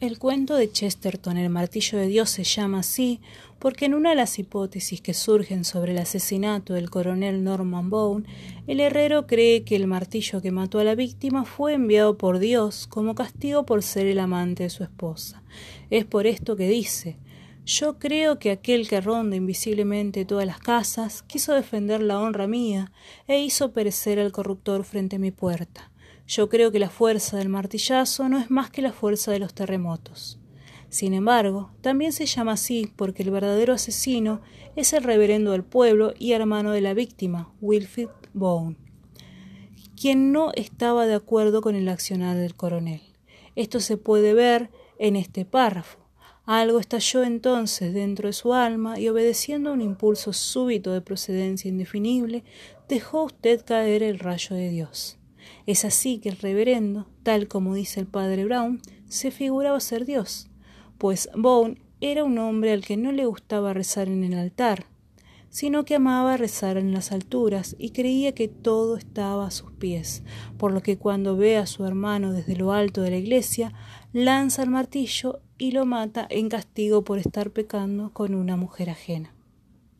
El cuento de Chesterton, El martillo de Dios, se llama así porque en una de las hipótesis que surgen sobre el asesinato del coronel Norman Bone, el herrero cree que el martillo que mató a la víctima fue enviado por Dios como castigo por ser el amante de su esposa. Es por esto que dice yo creo que aquel que ronda invisiblemente todas las casas quiso defender la honra mía e hizo perecer al corruptor frente a mi puerta. Yo creo que la fuerza del martillazo no es más que la fuerza de los terremotos. Sin embargo, también se llama así porque el verdadero asesino es el reverendo del pueblo y hermano de la víctima, Wilfrid Bone, quien no estaba de acuerdo con el accionar del coronel. Esto se puede ver en este párrafo. Algo estalló entonces dentro de su alma y obedeciendo a un impulso súbito de procedencia indefinible, dejó usted caer el rayo de Dios. Es así que el reverendo, tal como dice el padre Brown, se figuraba ser Dios, pues Bone era un hombre al que no le gustaba rezar en el altar, sino que amaba rezar en las alturas y creía que todo estaba a sus pies, por lo que cuando ve a su hermano desde lo alto de la iglesia, lanza el martillo y lo mata en castigo por estar pecando con una mujer ajena.